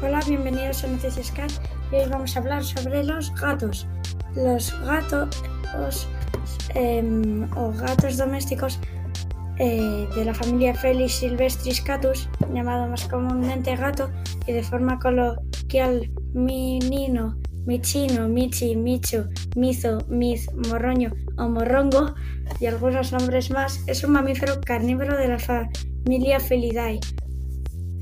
Hola, bienvenidos a Noticias Cat y hoy vamos a hablar sobre los gatos. Los gatos em, o gatos domésticos eh, de la familia Felis silvestris catus, llamado más comúnmente gato y de forma coloquial minino, michino, michi, micho, mizo, miz, morroño o morrongo y algunos nombres más, es un mamífero carnívoro de la familia Felidae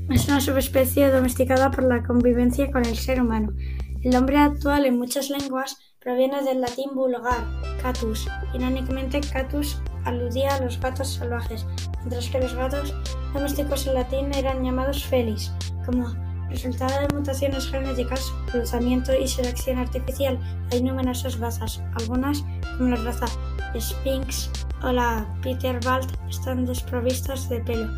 es una subespecie domesticada por la convivencia con el ser humano. El nombre actual en muchas lenguas proviene del latín vulgar, catus. Irónicamente, catus aludía a los gatos salvajes, mientras que los gatos domésticos en latín eran llamados felis. Como resultado de mutaciones genéticas, cruzamiento y selección artificial, hay numerosas razas. Algunas, como la raza Sphinx o la Peterwald, están desprovistas de pelo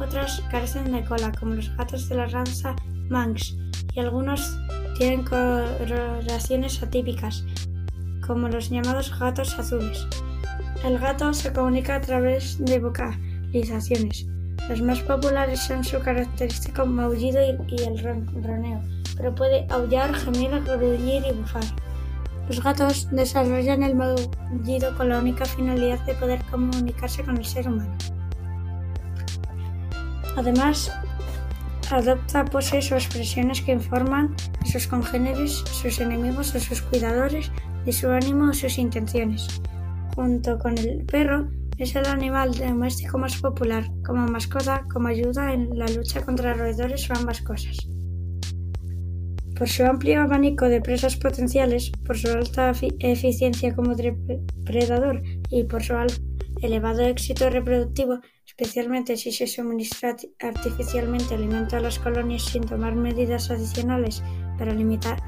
otras carecen de cola, como los gatos de la raza Manx, y algunos tienen coloraciones atípicas, como los llamados gatos azules. El gato se comunica a través de vocalizaciones. Los más populares son su característico maullido y, el roneo, pero puede aullar, gemir, gruñir y bufar. Los gatos desarrollan el maullido con la única finalidad de poder comunicarse con el ser humano. Además, adopta poses o expresiones que informan a sus congéneres, sus enemigos o sus cuidadores de su ánimo o sus intenciones. Junto con el perro, es el animal doméstico más popular como mascota, como ayuda en la lucha contra roedores o ambas cosas. Por su amplio abanico de presas potenciales, por su alta eficiencia como depredador y por su elevado éxito reproductivo, especialmente si se suministra artificialmente alimento a las colonias sin tomar medidas adicionales para limitar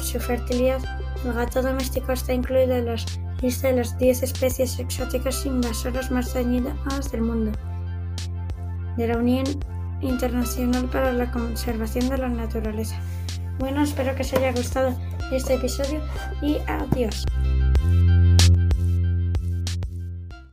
su fertilidad, el gato doméstico está incluido en la lista de las 10 especies exóticas invasoras más dañinas del mundo, de la Unión Internacional para la Conservación de la Naturaleza. Bueno, espero que os haya gustado este episodio y adiós.